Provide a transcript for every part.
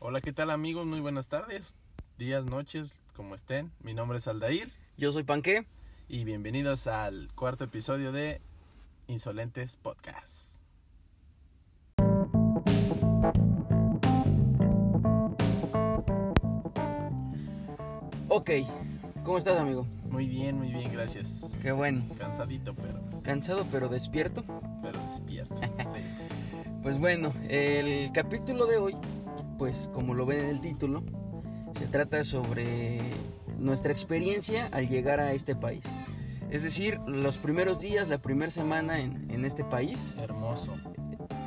Hola, ¿qué tal amigos? Muy buenas tardes, días, noches, como estén. Mi nombre es Aldair Yo soy Panque. y bienvenidos al cuarto episodio de Insolentes Podcast. Ok, ¿cómo estás, amigo? Muy bien, muy bien, gracias. Qué bueno. Cansadito, pero, pues, Cansado pero despierto. pero despierto. Sí, sí. Pues bueno, el capítulo de hoy, pues como lo ven en el título, se trata sobre nuestra experiencia al llegar a este país. Es decir, los primeros días, la primera semana en, en este país, Hermoso.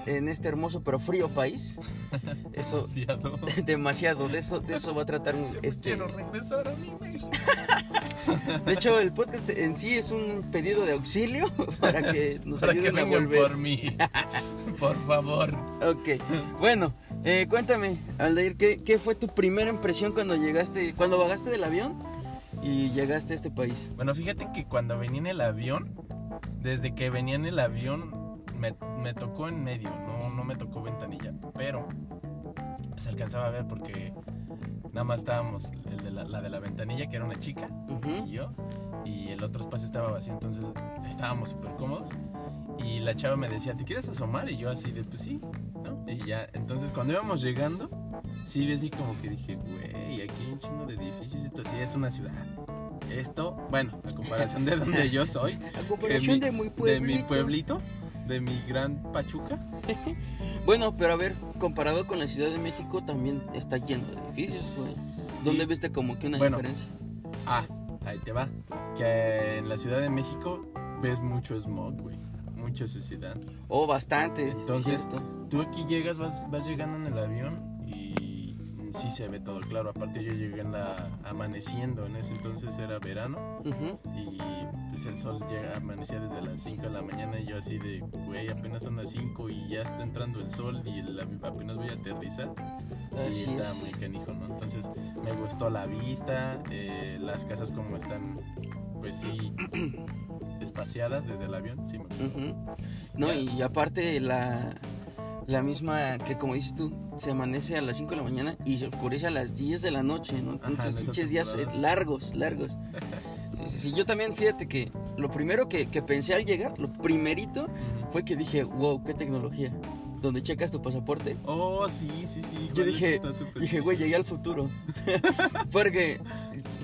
en este hermoso pero frío país. Eso, Demasiado. demasiado, de eso, de eso va a tratar un- este... Quiero regresar a mi México. De hecho, el podcast en sí es un pedido de auxilio para que nos Para que ayuden a vengan volver. por mí. por favor. Ok, bueno, eh, cuéntame, Aldair, ¿qué, ¿qué fue tu primera impresión cuando llegaste, cuando bajaste del avión y llegaste a este país? Bueno, fíjate que cuando venía en el avión, desde que venía en el avión, me, me tocó en medio, no, no me tocó ventanilla, pero se alcanzaba a ver porque nada más estábamos, el de la, la de la ventanilla, que era una chica, y yo, y el otro espacio estaba vacío, entonces estábamos súper cómodos. Y la chava me decía, ¿te quieres asomar? Y yo así de, pues sí. Y ya, entonces cuando íbamos llegando, sí, vi así como que dije, güey, aquí hay un chingo de edificios, esto sí es una ciudad. Esto, bueno, a comparación de donde yo soy, A comparación mi- de, muy de pueblito. mi pueblito, de mi gran Pachuca. Bueno, pero a ver, comparado con la Ciudad de México, también está lleno de edificios, güey. Sí. ¿Dónde viste como que una Bueno. diferencia? Ah, ahí te va. Que en la Ciudad de México ves mucho smog, güey. Mucha suciedad. Oh, bastante. Entonces. Tú aquí llegas, vas, vas llegando en el avión y sí se ve todo claro. Aparte yo llegué en la amaneciendo, en ese entonces era verano Ujú. y pues el sol llega, amanecía desde las 5 de la mañana y yo así de, güey, apenas son las 5 y ya está entrando el sol y el apenas voy a aterrizar. Sí, Así está es. muy canijo, ¿no? Entonces me gustó la vista, eh, las casas como están, pues sí, espaciadas desde el avión, sí me gustó. Ujú. No, y aparte la, la misma que como dices tú, se amanece a las 5 de la mañana y se oscurece a las 10 de la noche, Entonces, en pinches días eh, largos, largos. Sí, sí, sí, yo también, fíjate que lo primero que, que pensé al llegar, lo primerito, fue que dije, wow, qué tecnología. Donde checas tu pasaporte. Oh, sí, sí, sí. Yo dije, dije, güey, llegué al futuro. Porque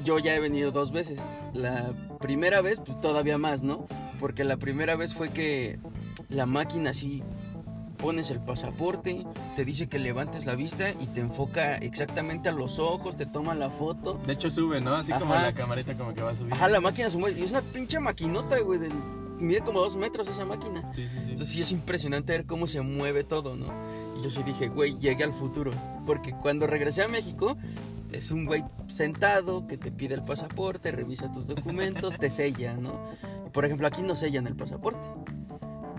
yo ya he venido dos veces. La primera vez, pues todavía más, ¿no? Porque la primera vez fue que la máquina así pones el pasaporte, te dice que levantes la vista y te enfoca exactamente a los ojos, te toma la foto. De hecho sube, ¿no? Así como Ajá. la camarita como que va a subir. Ajá, la máquina se mueve. Y es una pinche maquinota, güey. de- mide como dos metros esa máquina. Sí, sí, sí. Entonces sí es impresionante ver cómo se mueve todo, ¿no? Y yo sí dije, güey, llegué al futuro. Porque cuando regresé a México, es un güey sentado que te pide el pasaporte, revisa tus documentos, te sella, ¿no? Por ejemplo, aquí no sellan el pasaporte.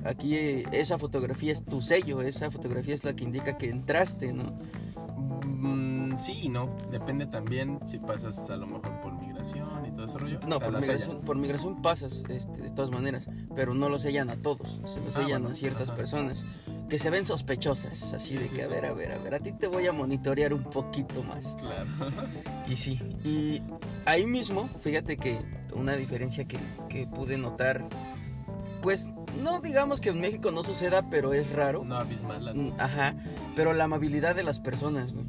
Aquí eh, esa fotografía es tu sello, esa fotografía es la que indica que entraste, ¿no? Mm, sí y no. Depende también si pasas a lo mejor por migración y todo ese rollo. No, por migración, por migración pasas este, de todas maneras, pero no lo sellan a todos, se lo Ah, sellan bueno, a ciertas ajá. personas que se ven sospechosas, así Sí, de que, a ver, a ver, a ver, a ti te voy a monitorear un poquito más. Claro. Y sí, y ahí mismo, fíjate que una diferencia que, que pude notar, pues no digamos que en México no suceda, pero es raro. no abismal. Mm, Ajá, pero la amabilidad de las personas, güey.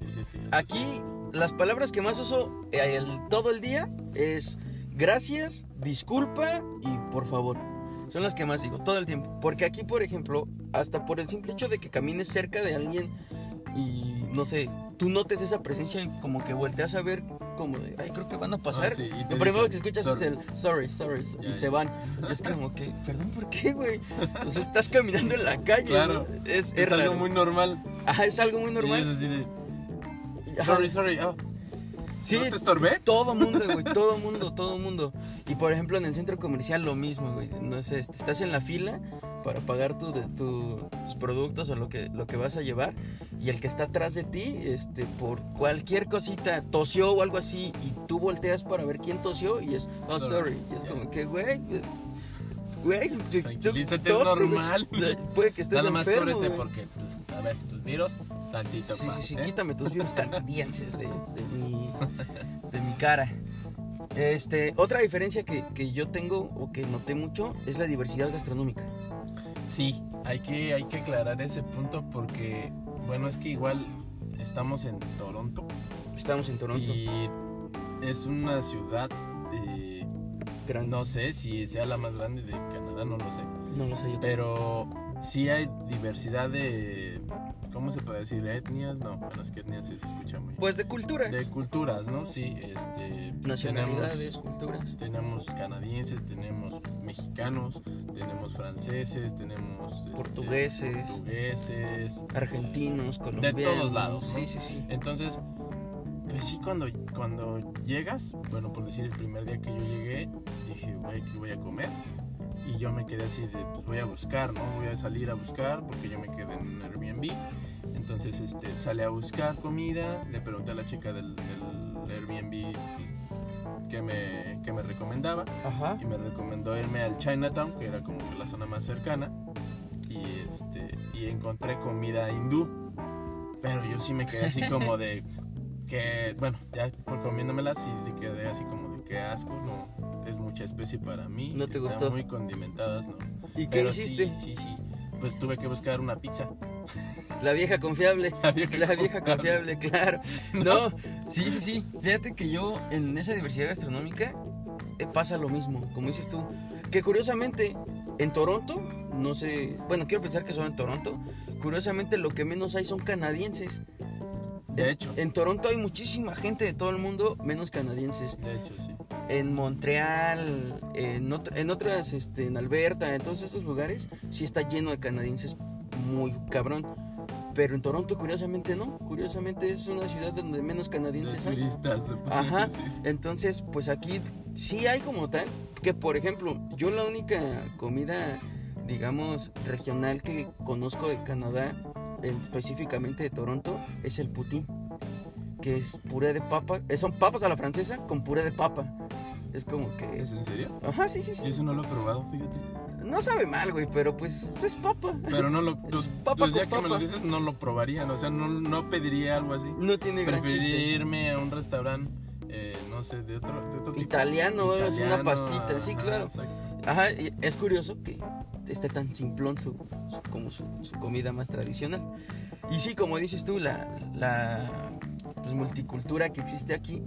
Sí, sí, sí. Aquí las palabras que más uso eh, el- todo el día es gracias, disculpa y por favor. Son las que más digo todo el tiempo. Porque aquí, por ejemplo, hasta por el simple hecho de que camines cerca de alguien y no sé, tú notes esa presencia y como que volteas a ver como de, ay, creo que van a pasar. Ah, sí, y Lo primero dicen, que escuchas "Sorry". es el sorry, sorry, y Ya, se van. Y es como que, perdón, ¿por qué, güey? O sea, estás caminando en la calle. Claro. ¿no? Es, Es, es algo muy normal. Ajá, es algo muy Y normal. es así de, sorry, sorry. Oh, Sí, ¿No te estorbé? Todo mundo, güey, todo mundo, todo mundo. Y por ejemplo, en el centro comercial lo mismo, güey. No sé, estás en la fila para pagar tu, de- tu- tus productos o lo que, lo que vas a llevar. Y el que está atrás de ti, este, por cualquier cosita, tosió o algo así, y tú volteas para ver quién tosió y es, oh, sorry. Sorry. Y es como que, güey, güey, es normal. Puede que estés Nada más enfermo, porque, pues, a ver, tus virus Tantito, Sí, pa, sí, sí, ¿eh? quítame tus virus canadienses de, de mi, de mi cara. Este, otra diferencia que, que yo tengo o que noté mucho es la diversidad gastronómica. Sí, hay que, hay que aclarar ese punto porque, bueno, es que igual estamos en Toronto Estamos en Toronto. y es una ciudad, Grande. no sé si sea la más grande de Canadá, no lo sé, No lo sé yo. pero sí hay diversidad de, ¿cómo se puede decir? ¿Etnias? No, bueno, es que etnias se escucha muy... Pues de cultura. De culturas, ¿no? Sí, este... Nacionalidades, tenemos- culturas. Tenemos canadienses, tenemos mexicanos, tenemos franceses, tenemos este, Portugueses. portugueses, Argentinos, colombianos. todos lados, ¿no? Sí, sí, sí. Entonces, pues sí, cuando, cuando llegas, bueno, por decir el primer día que yo llegué, dije, güey, ¿qué voy a comer? Y yo me quedé así de, pues voy a buscar, ¿no? Voy a salir a buscar porque yo me quedé en un Airbnb. Entonces, este, sale a buscar comida, le pregunté a la chica del, del Airbnb pues, qué me, qué me recomendaba Ajá. y me recomendó irme al Chinatown, que era como que la zona más cercana, y este y encontré comida hindú, pero yo sí me quedé así como de que bueno, ya por comiéndomela sí quedé así como de que asco, no es mucha especie para mí, ¿No te están gustó? muy condimentadas, no. ¿Y qué Pero hiciste? Sí, sí, sí. Pues tuve que buscar una pizza. La vieja confiable. La vieja La vieja confiable, claro. No, sí, sí, sí. Fíjate que yo en esa diversidad gastronómica eh, pasa lo mismo, como dices tú. Que curiosamente, en Toronto, no sé, bueno, quiero pensar que son en Toronto, curiosamente lo que menos hay son canadienses. De hecho. En Toronto hay muchísima gente de todo el mundo, menos canadienses. De hecho, sí. En Montreal, en, en otras, este, en Alberta, en todos estos lugares, sí está lleno de canadienses muy cabrón. Pero en Toronto, curiosamente, no. Curiosamente es una ciudad donde menos canadienses hay. turistas. Ajá. Entonces, pues aquí sí hay como tal. Que por ejemplo, yo la única comida, digamos, regional que conozco de Canadá, específicamente de Toronto, es el poutine. Que es puré de papa. eh, son papas a la francesa con puré de papa. Es como que. ¿Es en serio? Ajá, sí, sí, sí. Yo eso no lo he probado, fíjate. No sabe mal, güey, pero pues es papa. Pero no lo. Pues, Papa pues ya con que me lo papa. dices, no lo probaría. ¿no? O sea, no, no pediría algo así. No tiene gran Preferiría chiste. irme a un restaurante, eh, no sé, de otro, de otro tipo. Italiano, es una pastita, sí, ajá, claro. exacto. Ajá, es curioso que esté tan simplón su, su- como su, su comida más tradicional. Y sí, como dices tú, la, la pues, multicultura que existe aquí,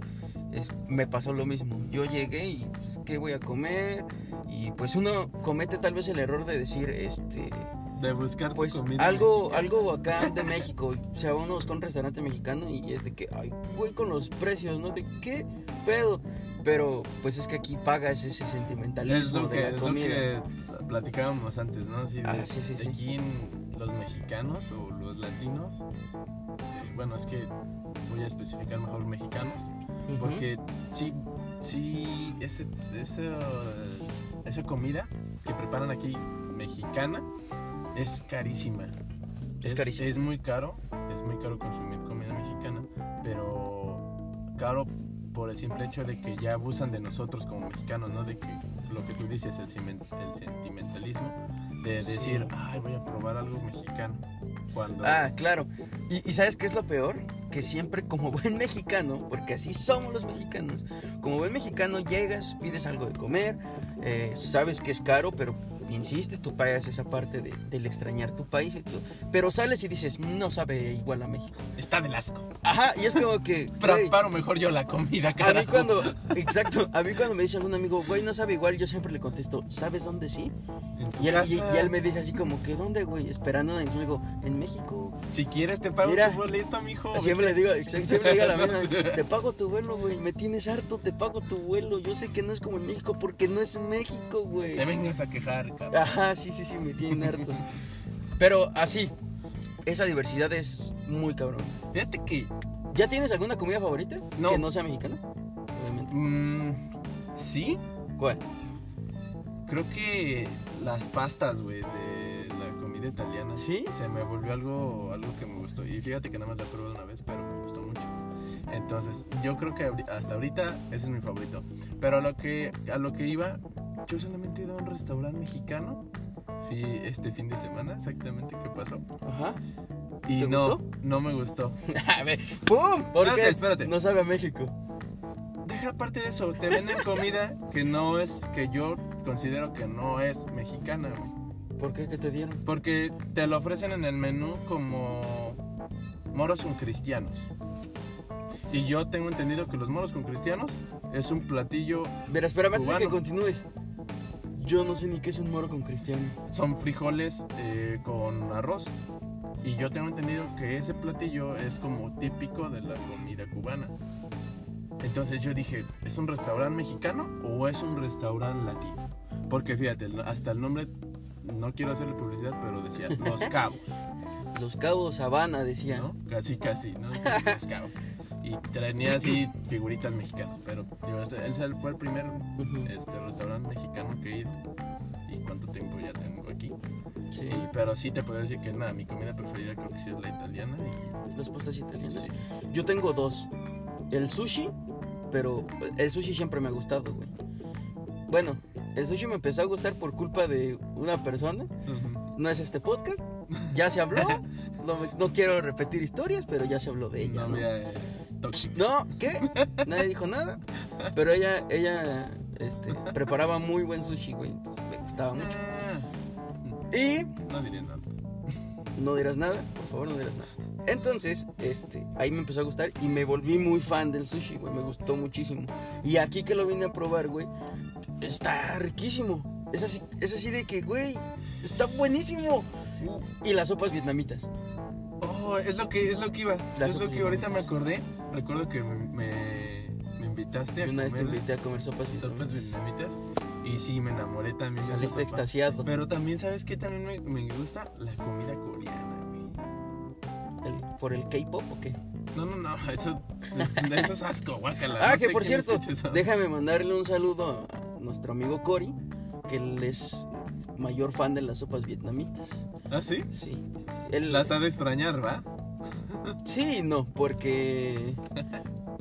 es, me pasó lo mismo. Yo llegué y, pues, ¿qué voy a comer? Y pues uno comete tal vez el error de decir, este, De buscar pues comida algo, mexicana. algo acá de México. O sea, uno busca un restaurante mexicano y es de que, ay, güey, con los precios, ¿no? De qué pedo. Pero pues es que aquí pagas ese sentimentalismo Es lo, de la es lo comida. que platicábamos antes, ¿no? Así de, Ah, sí, sí, sí. Aquí en los mexicanos o los latinos, eh, bueno, es que voy a especificar mejor mexicanos, porque sí, sí, ese, esa, esa comida que preparan aquí mexicana es carísima. Es carísima. Es muy caro, es muy caro consumir comida mexicana, pero caro por el simple hecho de que ya abusan de nosotros como mexicanos, ¿no? De que lo que tú dices, el, el sentimentalismo, de Sí. decir, ay, voy a probar algo mexicano. Cuando... Ah, claro. Y, y ¿sabes qué es lo peor? Que siempre como buen mexicano, porque así somos los mexicanos, como buen mexicano llegas, pides algo de comer, eh, sabes que es caro, pero insistes, tú pagas esa parte de- del extrañar tu país, pero sales y dices, no sabe igual a México. Está del asco. Ajá, y es como que... Preparo mejor yo la comida, a mí carajo. cuando, exacto, a mí cuando me dice algún amigo, güey, no sabe igual, yo siempre le contesto, ¿sabes dónde sí? En Y él, y- casa, y él me dice así como que, ¿dónde, güey? Esperando, le digo, en México. Si quieres te pago Mira, tu boleto, mijo. Siempre le digo, exacto, siempre le digo a la misma, te pago tu vuelo, güey, me tienes harto, te pago tu vuelo. Yo sé que no es como en México porque no es México, güey. Te vengas a quejar, cabrón. Ajá, sí, sí, sí, me tienen hartos. Pero así, esa diversidad es muy cabrón. Fíjate que ¿Ya tienes alguna comida favorita? No. Que no sea mexicana, obviamente. Mm, sí, ¿Cuál? creo que las pastas, güey, de la comida italiana. ¿Sí? Se me volvió algo, algo que me gustó. Y fíjate que nada más la probado una vez, pero me gustó mucho. Entonces, yo creo que hasta ahorita ese es mi favorito. Pero a lo que, a lo que iba, yo solamente he ido a un restaurante mexicano. Fui este fin de semana, exactamente, ¿qué pasó? Ajá. Y ¿Te no, gustó? no me gustó. A ver, ¡pum! ¿Por Espérate, qué? espérate. No sabe a México. Deja aparte de eso, te venden comida que no es, que yo considero que no es mexicana, güey. ¿Por qué? ¿Qué te dieron? Porque te lo ofrecen en el menú como moros con cristianos. Y yo tengo entendido que los moros con cristianos es un platillo, Verá, espérame antes de que continúes. Yo no sé ni qué es un moro con cristiano. son frijoles eh, con arroz. Y yo tengo entendido que ese platillo es como típico de la comida cubana. Entonces yo dije, ¿es un restaurante mexicano o es un restaurante latino? Porque fíjate, hasta el nombre, no quiero hacerle publicidad, pero decía Los Cabos, Los cabos Habana, decía. ¿no? Casi, casi, ¿no? Los Cabos. Y tenía así figuritas mexicanas, pero digo, este, él fue el primer este, restaurante mexicano que he ido. ¿Y cuánto tiempo ya tengo aquí? Sí. Y- pero sí te puedo decir que nada, mi comida preferida creo que sí es la italiana. Y, Las pastas italianas. sí. Yo tengo dos. El sushi, pero el sushi siempre me ha gustado, güey. Bueno, el sushi me empezó a gustar por culpa de una persona. No es este podcast. Ya se habló. No, no quiero repetir historias, pero ya se habló de ella. ¿no? Novia eh, tóxica. No, ¿qué? Nadie dijo nada. Pero ella, ella, este, preparaba muy buen sushi, güey. entonces me gustaba mucho. Ah, Y no diré nada. no dirás nada, por favor, no dirás nada. Entonces, este, ahí me empezó a gustar y me volví muy fan del sushi, güey. Me gustó muchísimo. Y aquí que lo vine a probar, güey, está riquísimo. Es así, es así de que, güey, está buenísimo. Y las sopas vietnamitas. Oh, es lo que, es lo que iba. Las es lo que ahorita me acordé. Recuerdo que me, me, me invitaste a Una vez te comer invité a comer sopas sopas vietnamitas. Y sí, me enamoré también. Saliste extasiado. Pero también, ¿sabes qué? También me, me gusta la comida coreana, güey. El- ¿Por el K-pop o qué? No, no, no, eso, es- eso es asco, guácala. Ah, no que por cierto, déjame mandarle un saludo a nuestro amigo Cory, que él es mayor fan de las sopas vietnamitas. ¿Ah, sí? Sí, sí, sí. Él, Las ha de extrañar, ¿va? Sí, no, porque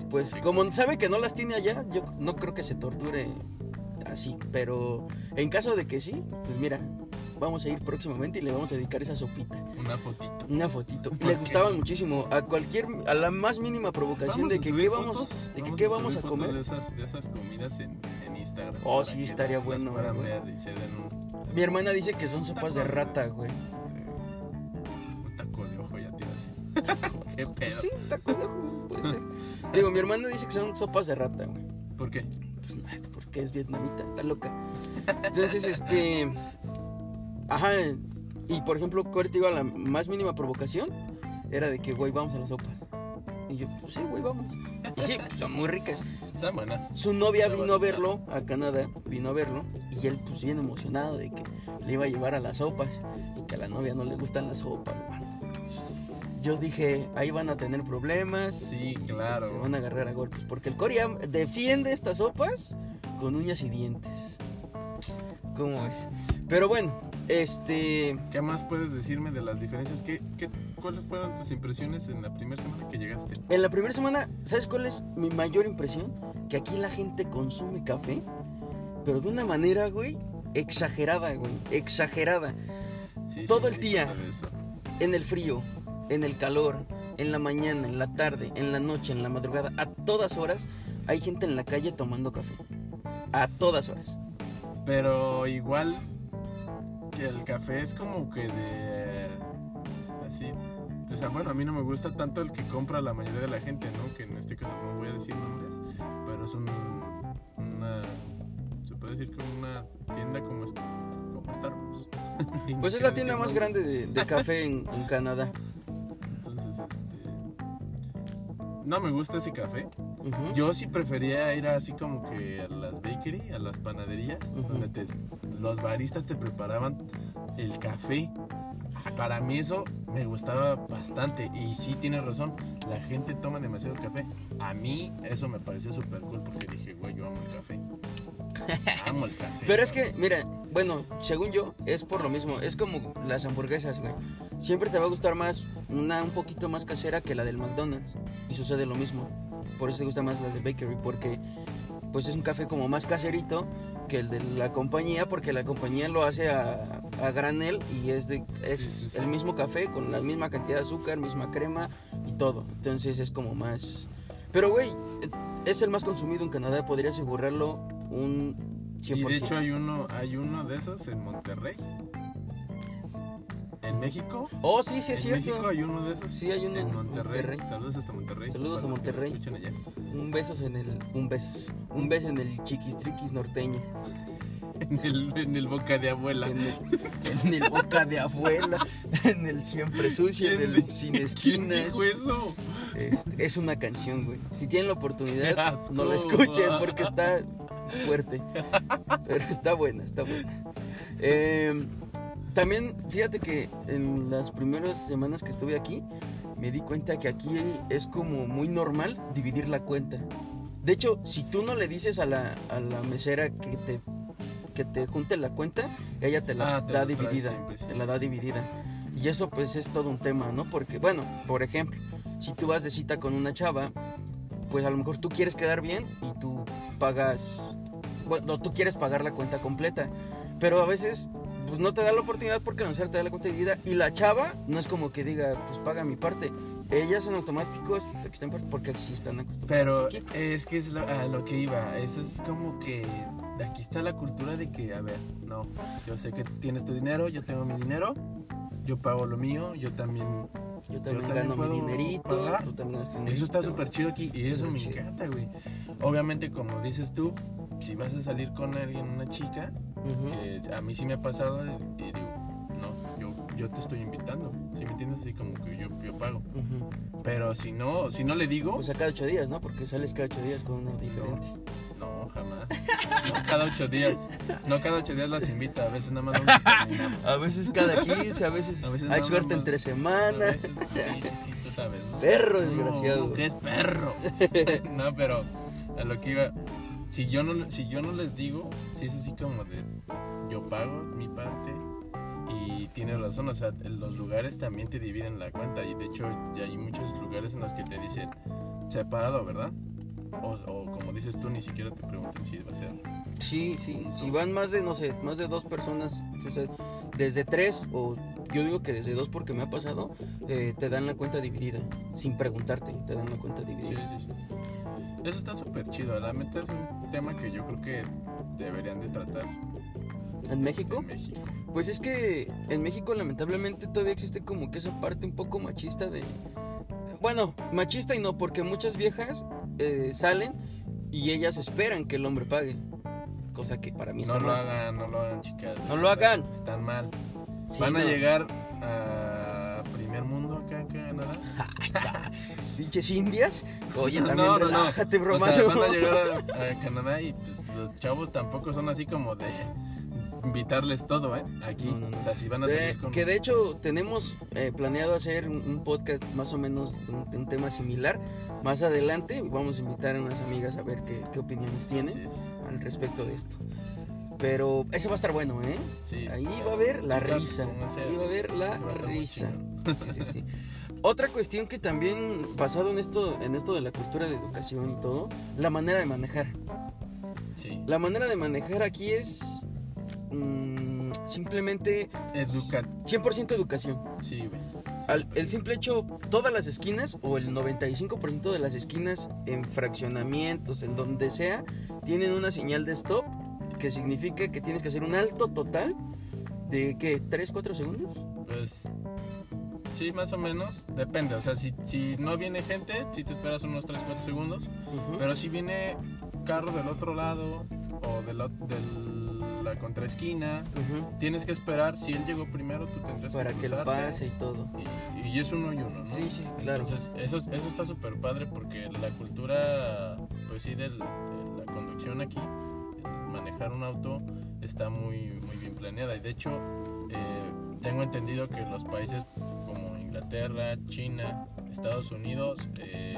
pues como sabe que no las tiene allá, yo no creo que se torture así, pero en caso de que sí, pues mira, vamos a ir próximamente y le vamos a dedicar esa sopita, Una fotito. una fotito. ¿Por Le gustaban muchísimo a cualquier a la más mínima provocación de que qué vamos fotos, de que vamos qué a vamos a subir fotos comer. De esas, de esas comidas en, en Instagram. Oh, para sí, estaría bueno, güey. ver y se den un, Mi hermana dice que son sopas de rata, güey. ¿Qué pedo? Sí, taco de puede ser. Digo, mi hermana dice que son sopas de rata, güey. ¿Por qué? Pues nada, es porque es vietnamita, está loca. Entonces, este. Ajá. Y por ejemplo, te digo, a la más mínima provocación era de que, güey, vamos a las sopas. Y yo, pues sí, güey, vamos. Y sí, pues, son muy ricas. Están buenas. Su novia vino a verlo a Canadá, vino a verlo, y él, pues bien emocionado de que le iba a llevar a las sopas y que a la novia no le gustan las sopas, hermano. Yo dije, ahí van a tener problemas. Sí, claro. Se van a agarrar a golpes. Porque el Corea defiende estas sopas con uñas y dientes. ¿Cómo es? Pero bueno, este. ¿Qué más puedes decirme de las diferencias? ¿Qué, qué, ¿Cuáles fueron tus impresiones en la primera semana que llegaste? En la primera semana, ¿sabes cuál es mi mayor impresión? Que aquí la gente consume café, pero de una manera, güey, exagerada, güey. Exagerada. Sí, Todo el día. En el frío, en el calor, en la mañana, en la tarde, en la noche, en la madrugada, a todas horas hay gente en la calle tomando café. A todas horas. Pero igual que el café es como que de así, o sea, bueno, a mí no me gusta tanto el que compra la mayoría de la gente, ¿no? Que en este caso no voy a decir nombres, pero es un una se puede decir que una tienda como como Starbucks. Pues es la tienda más grande de, de café en, en Canadá. No me gusta ese café. Yo sí prefería ir así como que a las bakery, a las panaderías, donde te- los baristas te preparaban el café. Para mí eso me gustaba bastante y sí tienes razón, la gente toma demasiado café. A mí eso me pareció súper cool porque dije, güey, yo amo el café. Amo el café. Pero es que, mira, bueno, según yo, es por lo mismo. Es como las hamburguesas, güey. Siempre te va a gustar más una un poquito más casera que la del McDonald's. Y sucede lo mismo. Por eso te gusta más las de Bakery, porque pues es un café como más caserito que el de la compañía, porque la compañía lo hace a, a granel y es de es Sí, sí, sí. el mismo café con la misma cantidad de azúcar, misma crema y todo. Entonces es como más. Pero güey, es el más consumido en Canadá, podría asegurarlo un 100%. Y de hecho hay uno, hay uno de esos en Monterrey. En México. Oh, sí, sí, es en cierto. México hay uno de esos. Sí, hay uno en en Monterrey. Monterrey. Saludos hasta Monterrey. Saludos a Monterrey. Un besos en el un besos, un beso en el chiquistriquis norteño. En el, en el boca de abuela. En el, en el boca de abuela, en el siempre sucio, en el sin ¿Quién esquinas. eso? Este, es una canción, güey. Si tienen la oportunidad, no la escuchen porque está fuerte. Pero está buena, está buena. Eh, también, fíjate que en las primeras semanas que estuve aquí, me di cuenta que aquí es como muy normal dividir la cuenta. De hecho, si tú no le dices a la, a la mesera que te, que te junte la cuenta, ella te la Ah, te da dividida. siempre, sí, te la da dividida. Y eso pues es todo un tema, ¿no? Porque, bueno, por ejemplo, si tú vas de cita con una chava, pues a lo mejor tú quieres quedar bien y tú pagas, bueno, tú quieres pagar la cuenta completa, pero a veces pues no te da la oportunidad porque la mesera te da la cuenta dividida y la chava no es como que diga, pues paga mi parte. Ellas son automáticos porque así están acostumbrados Pero aquí. es que es lo- a lo que iba. Eso es como que de aquí está la cultura de que, a ver, no, yo sé que tienes tu dinero, yo tengo mi dinero, yo pago lo mío, yo también. Yo también, también gano mi dinerito, pagar. tú también Eso está súper chido aquí y eso Eso me está chido. encanta, güey. Obviamente, como dices tú, si vas a salir con alguien, una chica, Ujú. que a mí sí me ha pasado y digo, no, yo, yo te estoy invitando. Si me entiendes, así como que yo, yo pago. Ujú. Pero si no, si no le digo, Pues a cada ocho días, ¿no? Porque sales cada ocho días con uno diferente. no, jamás. No cada ocho días. No cada ocho días las invita, a veces nada más nos terminamos. A veces cada 15, a veces, A veces hay no, suerte no, no. entre A semana. veces, sí, sí, sí, tú sabes, ¿no? Perro No, desgraciado. ¿Qué es perro? no, pero a lo que iba, si yo no, si yo no les digo, si es así como de yo pago mi parte y tienes razón, o sea, los lugares también te dividen la cuenta y de hecho ya hay muchos lugares en los que te dicen separado, ¿verdad? O, o como dices tú, ni siquiera te preguntan si va a ser. Sí, sí. Si van más de, no sé, más de dos personas, o sea, desde tres, o yo digo que desde dos porque me ha pasado, eh, te dan la cuenta dividida. Sin preguntarte, te dan la cuenta Sí, dividida. sí, sí. Eso está súper chido, la neta es tema que yo creo que deberían de tratar ¿En México? en México. Pues es que en México lamentablemente todavía existe como que esa parte un poco machista de... Bueno, machista y no, porque muchas viejas eh, salen y ellas esperan que el hombre pague. Cosa que para mí está No lo mal. hagan, no lo hagan, chicas. No lo hagan. Están mal. Sí, Van a no. llegar a primer mundo acá en Canadá. Pinches indias. Oye, también no, no, no. relájate, O sea, van a llegar a, a Canadá y pues los chavos tampoco son así como de invitarles todo, ¿eh? Aquí. No, no. O sea, si van a salir con... que de hecho tenemos eh, planeado hacer un, podcast más o menos de un, de un tema similar. Más adelante vamos a invitar a unas amigas a ver qué, qué opiniones tienen al respecto de esto. Pero eso va a estar bueno, ¿eh? Sí. Ahí va a haber la Chicas, risa. Ahí va a haber la risa. Sí, sí, sí. Otra cuestión que también, basado en esto, en esto de la cultura de educación y todo, la manera de manejar. Sí. La manera de manejar aquí es mm, simplemente Educa... 100% educación. Sí, güey. Al- el simple hecho, todas las esquinas o el 95% de las esquinas en fraccionamientos, en donde sea, tienen una señal de stop que significa que tienes que hacer un alto total de ¿qué? ¿3, 4 segundos? Pues sí, más o menos. Depende. O sea, si, si no viene gente, si te esperas unos 3, 4 segundos. Ujú. Pero si viene carro del otro lado o de la, de la contraesquina, Ujú. tienes que esperar. Si él llegó primero, tú tendrás Para que lo cruzarte. pase y todo. Y, y es uno y uno, ¿no? Sí, sí, claro. Entonces, eso, eso está súper padre porque la cultura, pues sí, del- de la conducción aquí, manejar un auto, está muy, muy bien planeada. Y de hecho, eh, tengo entendido que los países Inglaterra, China, Estados Unidos, eh,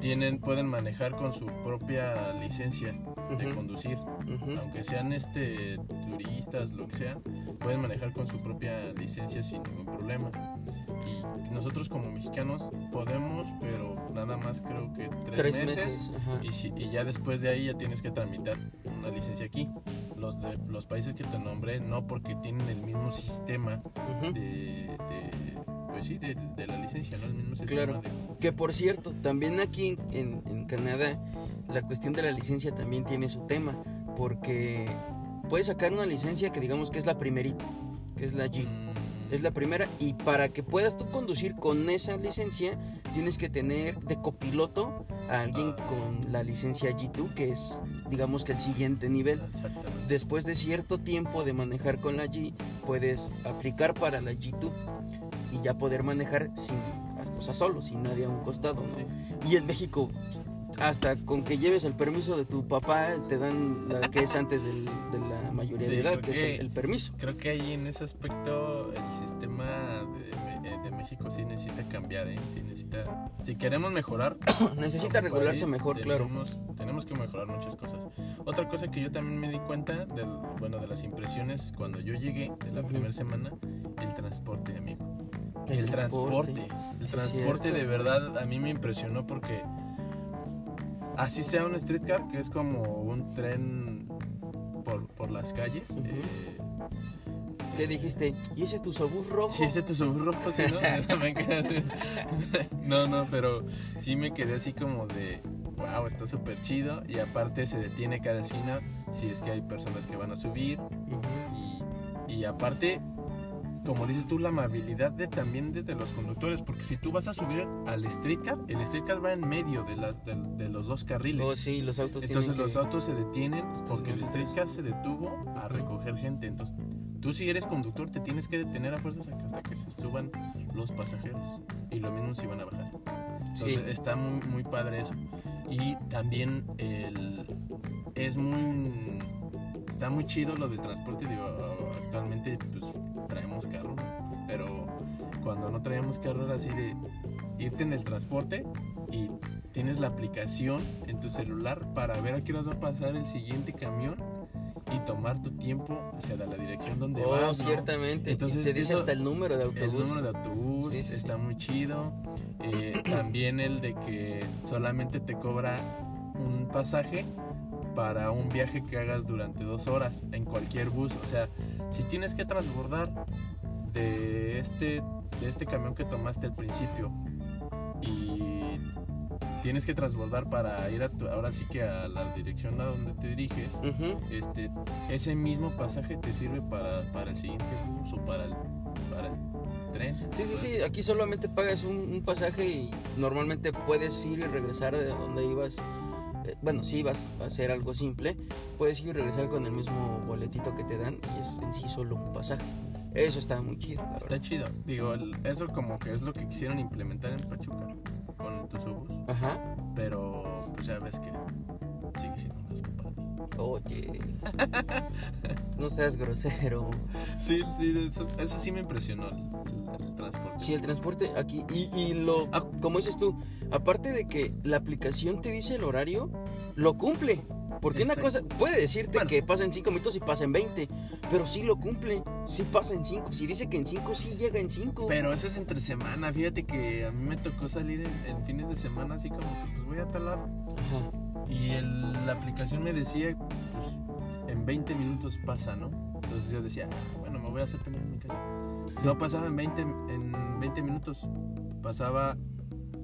tienen, pueden manejar con su propia licencia de conducir Ujú. aunque sean este turistas, lo que sea, pueden manejar con su propia licencia sin ningún problema. Y nosotros como mexicanos podemos, pero nada más creo que tres, Tres meses. meses. Y, si- y ya después de ahí ya tienes que tramitar una licencia aquí. los, de, los países que te nombré, no porque tienen el mismo sistema Ujú. de, de- pues sí, de, de la licencia, ¿no? El mismo sistema Claro. de- Que por cierto, también aquí en, en Canadá, la cuestión de la licencia también tiene su tema, porque puedes sacar una licencia que digamos que es la primerita, que es la G. Mm, Es la primera y para que puedas tú conducir con esa licencia tienes que tener de copiloto a alguien Ah. con la licencia G2 que es digamos que el siguiente nivel. Después de cierto tiempo de manejar con la G puedes aplicar para la G2 y ya poder manejar sin, o sea, solo, sin nadie a un costado. ¿no? Sí. Y en México hasta con que lleves el permiso de tu papá te dan la que es antes del- de la mayoría Sí, de edad, que es el, el permiso. Creo que ahí en ese aspecto el sistema de, eh, de México sí necesita cambiar, ¿eh? Sí necesita... Si queremos mejorar... Necesita regularse país, mejor, claro. tenemos, Tenemos que mejorar muchas cosas. Otra cosa que yo también me di cuenta, del, bueno, de las impresiones cuando yo llegué de la Ujú. primera semana, el transporte, amigo. El El, transporte. transporte. El transporte de verdad a mí me impresionó porque así sea un streetcar, que es como un tren por, por las calles. Eh, ¿Qué dijiste? ¿Y ese tu sobús rojo? Sí, ese rojo, sí, ¿no? No, no, pero sí me quedé así como de, wow, está súper chido. Y aparte se detiene cada esquina si es que hay personas que van a subir. Y, y aparte, como dices tú, la amabilidad de también de, de los conductores. Porque si tú vas a subir al streetcar, el streetcar va en medio de, las, de, de los dos carriles. Oh, sí, los autos Entonces los que- autos se detienen porque el streetcar se detuvo a recoger gente. Entonces tú si eres conductor te tienes que detener a fuerzas hasta que se suban los pasajeros. Y lo mismo si van a bajar. Entonces Sí. está muy, muy padre eso. Y también el, es muy... Está muy chido lo del transporte. Digo, actualmente pues traemos carro. Pero cuando no traíamos carro era así de irte en el transporte y tienes la aplicación en tu celular para ver a qué hora va a pasar el siguiente camión y tomar tu tiempo hacia la, la dirección donde Oh, vas. ¿no? ciertamente. Entonces, te dice eso- hasta el número de autobús. El número de autobús Sí, sí, está sí. muy chido. Eh, también el de que solamente te cobra un pasaje para un viaje que hagas durante dos horas en cualquier bus. O sea, si tienes que transbordar de este, de este camión que tomaste al principio y tienes que transbordar para ir a tu- ahora sí que a la dirección a donde te diriges, este, ese mismo pasaje te sirve para, para el siguiente bus o para el, para el tren. Sí, sí, sí. Aquí solamente pagas un, un pasaje y normalmente puedes ir y regresar de donde ibas. Eh, Bueno, si ibas a hacer algo simple, puedes ir y regresar con el mismo boletito que te dan y es en sí solo un pasaje. Eso está muy chido. Está verdad. chido. Digo, el- eso como que es lo que quisieron implementar en Pachuca con el Tusobús. Ajá. Pero pues ya ves que sigue siendo un asco para mí. Oye. no seas grosero. Sí, sí, eso, eso sí me impresionó Sí, el transporte aquí. Y, y lo. Ah. Como dices tú, aparte de que la aplicación te dice el horario, lo cumple. Porque una cosa, puede decirte Bueno. que pasa en 5 minutos y pasa en 20, pero sí lo cumple, sí pasa en 5. Si dice que en 5, sí llega en 5. Pero eso es entre semana. Fíjate que a mí me tocó salir en, en fines de semana así como que pues voy a tal lado. Ajá. Y el- la aplicación me decía, pues en 20 minutos pasa, ¿no? Entonces yo decía, "Ah, bueno, me voy a hacer pendejo en mi casa. No pasaba en 20, en 20 minutos, pasaba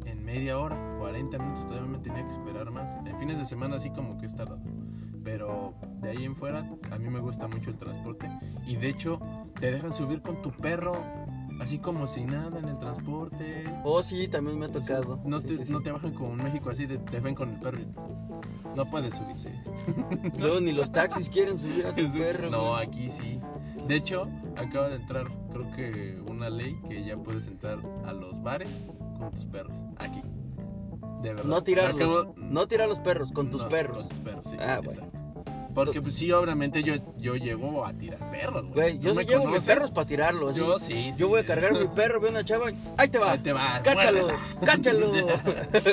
en media hora, 40 minutos, todavía me tenía que esperar más. En fines de semana así como que es tardado. Pero de ahí en fuera, a mí me gusta mucho el transporte. Y de hecho, te dejan subir con tu perro, así como si nada en el transporte. Oh, sí, también me ha tocado. No, Sí, te, sí, sí. no te bajan como en México así, de, te ven con el perro y no puedes subirse. Yo ni los taxis quieren subir a tu perro. No, güey. aquí sí. De hecho, acaba de entrar, creo que una ley que ya puedes entrar a los bares con tus perros. Aquí. De verdad. No tirarlos. Acabo- No tirar los perros, con tus No, perros. Con tus perros, sí. Ah, bueno. Porque pues sí, obviamente yo, yo llego a tirar perros, güey. Güey, ¿Tú yo me llevo mis conoces? perros para tirarlos. Yo sí, sí. Yo voy a cargar mi perro, veo una chava, ahí te va. Ahí te va, Cáchalo, cáchalo.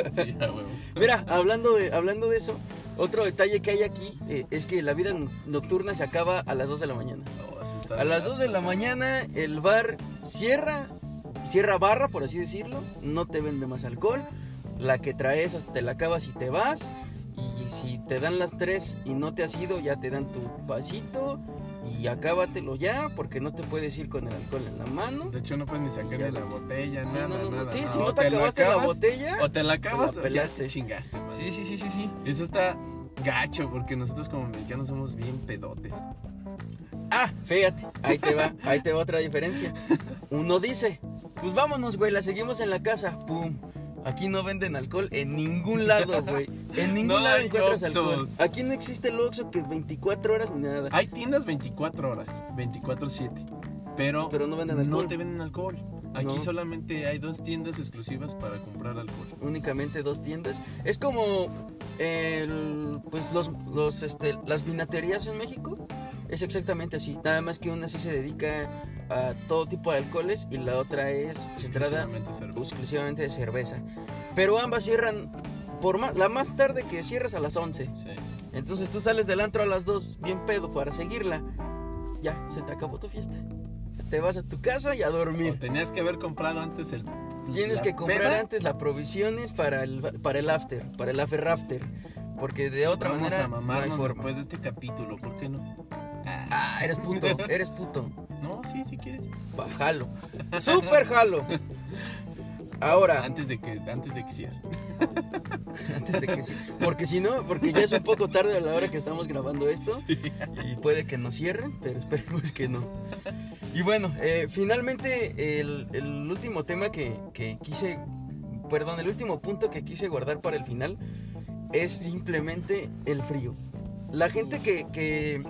sí, a. Mira, hablando de, hablando de eso, otro detalle que hay aquí eh, es que la vida nocturna se acaba a las 2 de la mañana. No, A las 2 de la mañana el bar cierra, cierra barra, por así decirlo, no te vende más alcohol, la que traes te la acabas y te vas, Y si te dan las tres y no te has ido, ya te dan tu vasito y acábatelo ya, porque no te puedes ir con el alcohol en la mano. De hecho, no puedes ni sacarle la botella, Sí, nada, no, no, nada. Sí, si no te la acabaste la acabas, botella, O te la acabas te la o ya te chingaste. Sí, sí, sí, sí, sí. Eso está gacho, porque nosotros como mexicanos somos bien pedotes. Ah, fíjate, ahí te va, ahí te va otra diferencia. Uno dice, pues vámonos, güey, la seguimos en la casa. Pum. Aquí no venden alcohol en ningún lado, güey. En ningún No lado hay encuentras alcohol. Aquí no existe el Oxxo que 24 horas ni nada. Hay tiendas 24 horas, 24-7. Pero, Pero no venden alcohol. No te venden alcohol. Aquí No. solamente hay dos tiendas exclusivas para comprar alcohol. Únicamente dos tiendas. Es como el, pues los, los este, las vinaterías en México. Es exactamente así. Nada más que una sí se dedica a todo tipo de alcoholes y la otra es se trata Exclusivamente de cerveza. Pero ambas cierran por más, la más tarde que cierras a las 11. Sí. Entonces tú sales del antro a las 2 bien pedo para seguirla. Ya, se te acabó tu fiesta. Te vas a tu casa y a O dormir. tenías que haber comprado antes el. Tienes que comprar peda. antes las provisiones para el, para el after, para el after after. Porque de otra Vamos manera a no hay mamarnos forma. después de este capítulo, ¿por qué no? Ah, eres puto, eres puto. No, sí, si quieres. Va, jalo. Super jalo. Ahora, Antes de que, antes de que cierre. antes de que sí. Porque si no, porque ya es un poco tarde a la hora que estamos grabando esto. Y puede que nos cierren, pero esperemos que no. Y bueno, eh, finalmente el, el último tema que, que quise, perdón, el último punto que quise guardar para el final es simplemente el frío. La gente que, que,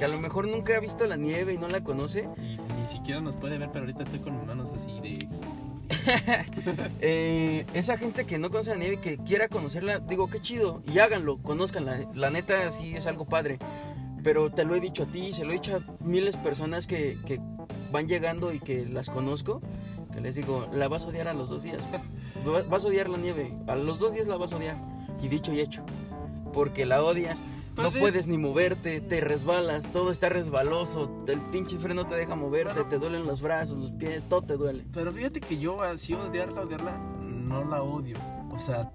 que a lo mejor nunca ha visto la nieve y no la conoce, Y ni siquiera nos puede ver, pero ahorita estoy con mis manos así de. eh, esa gente que no conoce la nieve y que quiera conocerla, digo, qué chido, y háganlo, conózcanla. La neta sí es algo padre. Pero te lo he dicho a ti, se lo he dicho a miles de personas que, que van llegando y que las conozco, que les digo, la vas a odiar a los dos días. Va- Vas a odiar la nieve, a los dos días la vas a odiar. Y dicho y hecho, porque la odias, Pues no sí. puedes ni moverte, te resbalas, todo está resbaloso, el pinche freno te deja moverte, Pero- te duelen los brazos, los pies, todo te duele. Pero fíjate que yo así odiarla, odiarla, no la odio. O sea,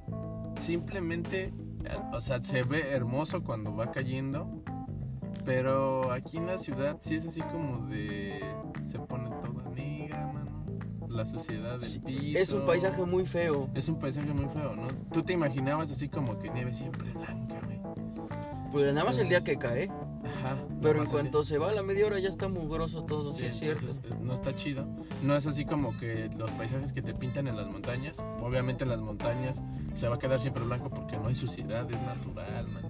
simplemente, eh, o sea, se ve hermoso cuando va cayendo. Pero aquí en la ciudad sí es así como de... Se pone toda negra, mano. La suciedad del piso. Es un paisaje muy feo. Es un paisaje muy feo, ¿no? Tú te imaginabas así como que nieve siempre blanca. Pues nada más el día que cae, Ajá. pero en cuanto se va a la media hora ya está mugroso todo, sí, es cierto. entonces, no está chido. No es así como que los paisajes que te pintan en las montañas. Obviamente en las montañas se va a quedar siempre blanco porque no hay suciedad, es natural, mano.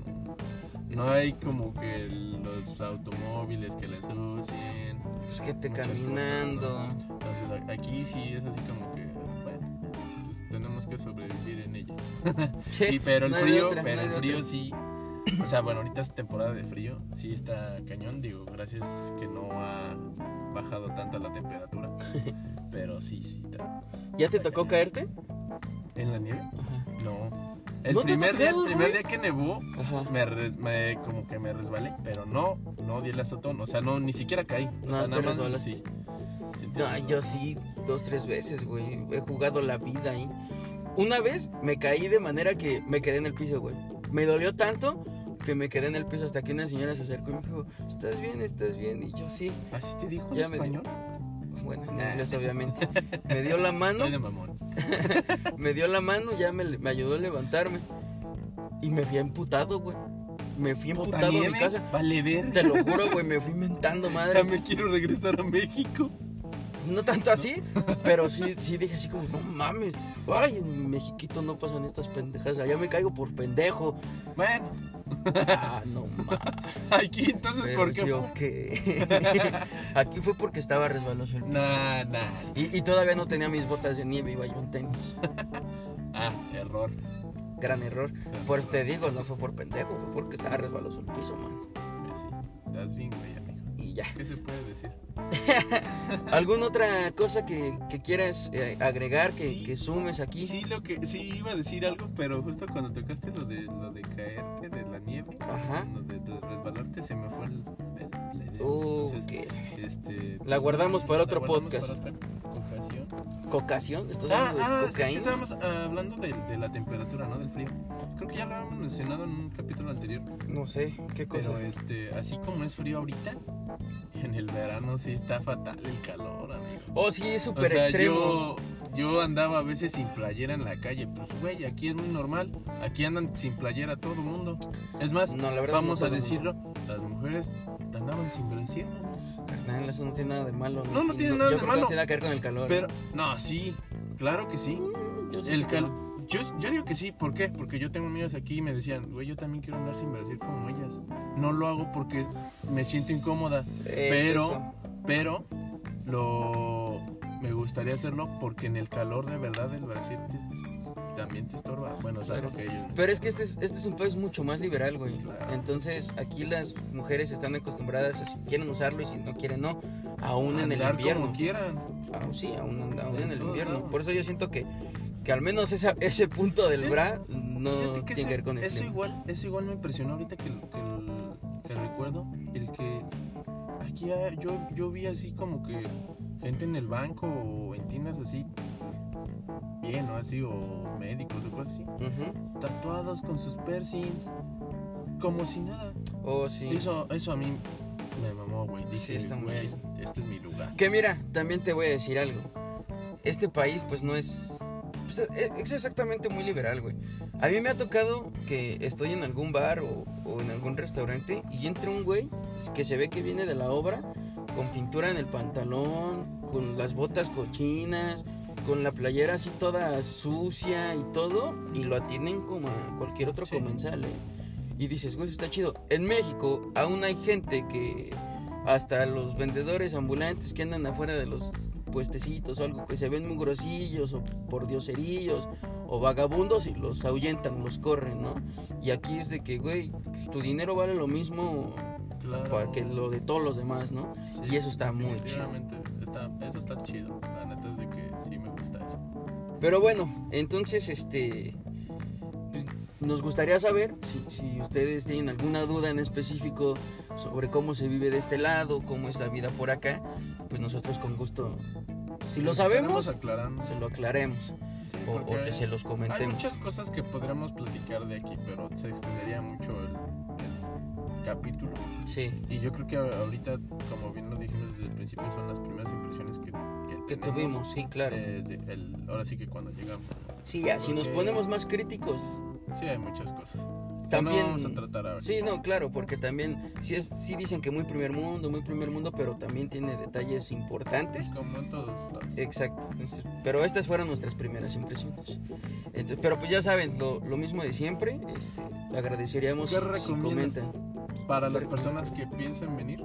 No hay como que los automóviles que la ensucien. Pues muchas cosas, caminando. ¿no? Entonces aquí sí es así como que, bueno, pues tenemos que sobrevivir en ella. Sí, pero el No frío, otra, pero no el frío otra. sí. O sea, bueno, ahorita es temporada de frío, sí está cañón, digo, gracias que no ha bajado tanto la temperatura. Pero sí, sí está. ¿Ya te está tocó cañón. caerte? ¿En la nieve? Ajá. No. El ¿No primer día, el primer día que nevó, me, res- me- como que me resbalé, pero no, no di el azotón, o sea, no, ni siquiera caí. O No, sea, nada más, sí. Te No, resbalas. yo sí, dos, tres veces, güey. He jugado la vida ahí. Una vez me caí de manera que me quedé en el piso, güey. Me dolió tanto que me quedé en el piso hasta que una señora se acercó y me dijo, ¿estás bien? ¿Estás bien? Y yo sí. ¿Así te dijo en Ya me español? Bueno, en inglés obviamente. Me dio la mano, me dio la mano, ya me, me ayudó a levantarme. Y me fui emputado, güey. Me fui Puta emputado a mi casa. Vale ver. Te lo juro, güey, me fui mentando Ya madre. me quiero regresar a México. No tanto así, pero sí, sí dije así como, no mames. Ay, en Mexiquito no pasan estas pendejadas. Allá me caigo por pendejo. Bueno, Ah, no mames. aquí entonces, Pero ¿por qué yo fue? qué. Aquí fue porque estaba resbaloso el piso. Nah, nah. Y, y todavía no tenía mis botas de nieve, iba yo en tenis. Ah, error. Gran error. Por eso te digo, no fue por pendejo, fue porque estaba resbaloso el piso, man. Pues sí, estás bien, güey, ya. ¿Qué se puede decir? ¿Alguna otra cosa que, que quieras eh, agregar, que, Sí. que sumes aquí? Sí, lo que sí iba a decir algo, pero justo cuando tocaste lo de lo de caerte de la nieve, Ajá. lo de, de resbalarte se me fue el, Uh, Entonces, este La guardamos para la otro guardamos podcast. para otra Ocasión. ¿Cocación? ¿Estás Ah, hablando de ah, es que cocaína? estábamos ah, hablando de, de la temperatura, ¿no? Del frío. Creo que ya lo habíamos mencionado en un capítulo anterior. No sé, ¿qué cosa? Pero este, así como es frío ahorita, en el verano sí está fatal el calor, amigo. Oh, sí, es O súper sea, extremo. yo, yo andaba a veces sin playera en la calle. Pues, güey, aquí es muy normal. Aquí andan sin playera todo el mundo. Es más, No, la verdad vamos no a decirlo, las mujeres andaban sin brasier. ¿no? Carnal, eso no tiene nada de malo. No, no Y tiene nada yo de creo que malo. No tiene nada que ver con el calor. Pero, no, sí, claro que sí. Yo siento El que cal... no. Yo, yo digo que sí, ¿por qué? Porque yo tengo amigas aquí y me decían, güey, yo también quiero andar sin brasier como ellas. No lo hago porque me siento incómoda, pero, pero lo me gustaría hacerlo porque en el calor de verdad el brasier también te estorba. Bueno, algo que ellos. Pero es que este es, este es un país mucho más liberal, güey. Claro. Entonces, aquí las mujeres están acostumbradas a si quieren usarlo y si no quieren, no. Aún en el invierno. como quieran. Aún sí, aún, aún En el invierno. lados. Por eso yo siento que, que al menos esa, ese punto del bra no tiene que ver con el eso clima. igual, eso igual me impresionó ahorita que, que, que recuerdo el que aquí ah, yo, yo vi así como que gente en el banco o en tiendas así bien, ¿no? Así, o médicos o cosas así, Ujú. tatuados con sus piercings, como si nada. Oh, sí. Eso, eso a mí me mamó, güey. Dije, Sí, está muy güey, este es mi lugar. Que mira, también te voy a decir algo. Este país, pues no es. pues, e- es exactamente muy liberal, güey. A mí me ha tocado que estoy en algún bar o, o en algún restaurante y entra un güey que se ve que viene de la obra con pintura en el pantalón, con las botas cochinas, con la playera así toda sucia y todo, y lo atienden como a cualquier otro Sí. comensal, ¿eh? Y dices, güey, eso está chido. En México aún hay gente que hasta los vendedores ambulantes que andan afuera de los puestecitos o algo que se ven muy grosillos o por dioserillos o vagabundos y los ahuyentan, los corren, ¿no? Y aquí es de que, güey, pues, tu dinero vale lo mismo Claro. para que lo de todos los demás, ¿no? Sí, y eso está muy chido. Está, eso está chido. La neta es de que Pero bueno, entonces, este, pues, nos gustaría saber si, si ustedes tienen alguna duda en específico sobre cómo se vive de este lado, cómo es la vida por acá, pues nosotros con gusto, si lo sabemos, se lo aclaremos Sí, o, o se los Hay comentemos. muchas cosas que podríamos platicar de aquí, pero se extendería mucho el, el capítulo. Sí, Y yo creo que ahorita, como bien lo dijimos desde el principio, son las primeras impresiones que, que, tenemos tuvimos, sí, claro. desde el, ahora sí que cuando llegamos. Sí, ya, si nos porque- ponemos más críticos, Sí, hay muchas cosas. También- no vamos a tratar ahora. Sí, no, claro, porque también sí, es, sí dicen que muy primer mundo, muy primer mundo, pero también tiene detalles importantes. Como en todos lados. Exacto, entonces, pero estas fueron nuestras primeras impresiones. Entonces, pero pues ya saben, lo, lo mismo de siempre, este, agradeceríamos ¿Qué si, si comentan. Para las personas que piensen venir,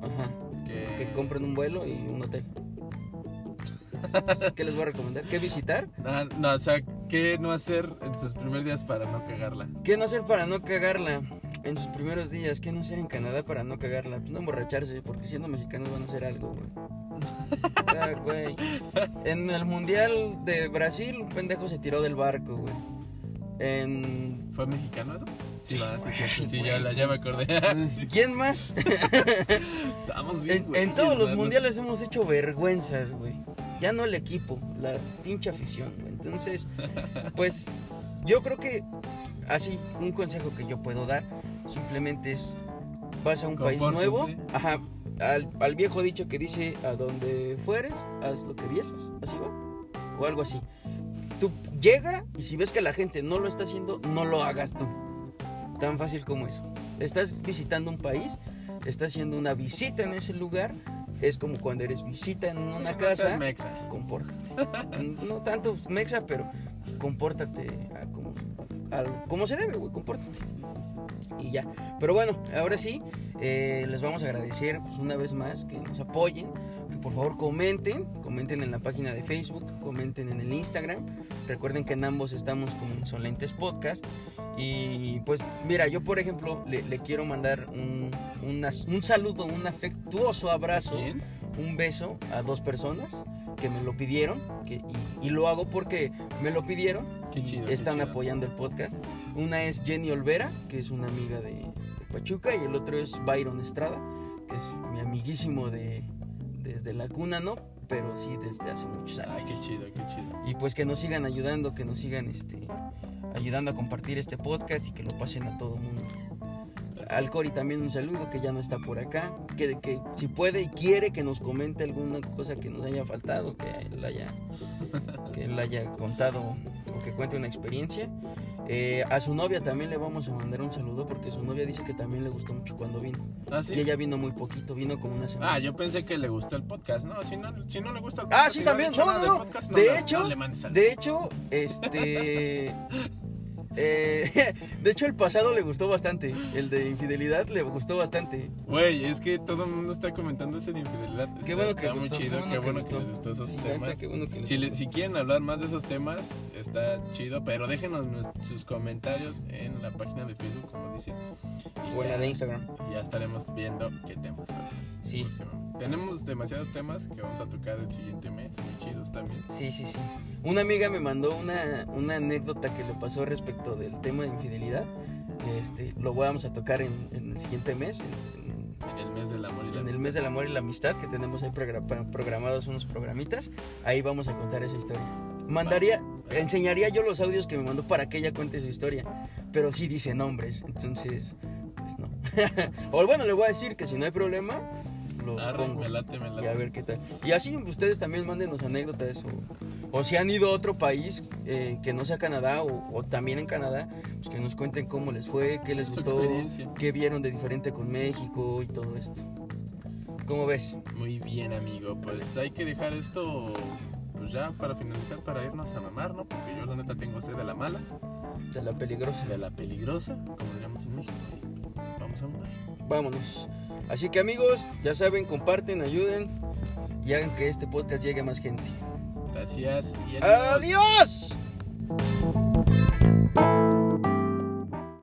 Ajá, que, que compren un vuelo y un hotel. Pues, ¿Qué les voy a recomendar? ¿Qué visitar? No, no, o sea, ¿qué no hacer en sus primeros días para no cagarla? ¿Qué no hacer para no cagarla en sus primeros días? ¿Qué no hacer en Canadá para no cagarla? Pues no emborracharse, porque siendo mexicanos van a hacer algo, güey. Ah, güey. En el Mundial de Brasil, un pendejo se tiró del barco, güey. En... ¿Fue mexicano eso? Sí, sí, sí, sí, sí, ya, la- ya me acordé. ¿Quién más? Estamos bien, En, güey, en todos los mundiales hemos hecho vergüenzas, güey. Ya no el equipo, la pinche afición. Entonces, pues yo creo que así un consejo que yo puedo dar simplemente es vas a un país nuevo, ajá, al, al viejo dicho que dice a donde fueres, haz lo que vieses, así va, o algo así. Tú llega y si ves que la gente no lo está haciendo, no lo hagas tú. Tan fácil como eso. Estás visitando un país, estás haciendo una visita en ese lugar, es como cuando eres visita en una casa, mexa. compórtate. no tanto mexa, pero compórtate a como, al- como se debe, güey, compórtate. Y ya. Pero bueno, ahora sí, eh, les vamos a agradecer pues, una vez más que nos apoyen, que por favor comenten, comenten en la página de Facebook, comenten en el Instagram. Recuerden que en ambos estamos como Insolentes Podcast. Y pues mira, yo por ejemplo le, le quiero mandar un, un saludo, un afectuoso abrazo un beso a dos personas que me lo pidieron que, y, y lo hago porque me lo pidieron Qué qué están chido. apoyando el podcast. Una es Jenny Olvera, que es una amiga de, de Pachuca, y el otro es Byron Estrada, que es mi amiguísimo de desde la cuna, ¿no? pero sí desde hace muchos años. Ay, qué chido, qué chido. Y pues que nos sigan ayudando, que nos sigan este, ayudando a compartir este podcast y que lo pasen a todo el mundo. Al Cori también un saludo que ya no está por acá, que, que si puede y quiere que nos comente alguna cosa que nos haya faltado, que él haya, que él haya contado o que cuente una experiencia. Eh, a su novia también le vamos a mandar un saludo porque su novia dice que también le gustó mucho cuando vino. ¿Ah, sí? Y ella vino muy poquito, vino como una semana. Ah, yo pensé que le gustó el podcast. No, si no, si no le gusta el podcast. Ah, sí, si también. No, No, podcast, De hecho, de hecho, este. eh, de hecho, el pasado le gustó bastante. El de infidelidad le gustó bastante. Güey, es que todo el mundo está comentando ese de infidelidad. Qué Está- bueno que está muy gustó, chido, qué bueno qué que bueno que, les gustó esos Sí, temas. neta, qué bueno que les si, le- si quieren hablar más de esos temas, está chido, pero déjenos sus comentarios en la página de Facebook, como dicen. Y O en la de Instagram. Ya estaremos viendo qué temas tocan. Sí. Tenemos demasiados temas que vamos a tocar el siguiente mes, muy chidos también. Sí, sí, sí. Una amiga me mandó una, una anécdota que le pasó respecto del tema de infidelidad. Este, lo vamos a tocar en, en el siguiente mes, en- En el mes del amor y la en el amistad. mes del amor y la amistad, que tenemos ahí programados unos programitas. Ahí vamos a contar esa historia. Mandaría, enseñaría yo los audios que me mandó para que ella cuente su historia, pero sí dice nombres, entonces, pues no. o bueno, le voy a decir que si no hay problema, los Arre, pongo. me late, me Y a late. ver qué tal. Y así ustedes también mándenos anécdotas o, o si han ido a otro país eh, que no sea Canadá o, o también en Canadá, pues que nos cuenten cómo les fue, qué les gustó, qué vieron de diferente con México y todo esto. ¿Cómo ves? Muy bien, amigo. Pues hay que dejar esto, pues ya para finalizar, para irnos a mamar, ¿no? Porque yo la neta tengo sed de la mala, De la peligrosa. de la peligrosa, como diríamos en México. Vamos a mamar. Vámonos. Así que amigos, ya saben, comparten, ayuden y hagan que este podcast llegue a más gente. Yes. Yes. Y adiós. adiós.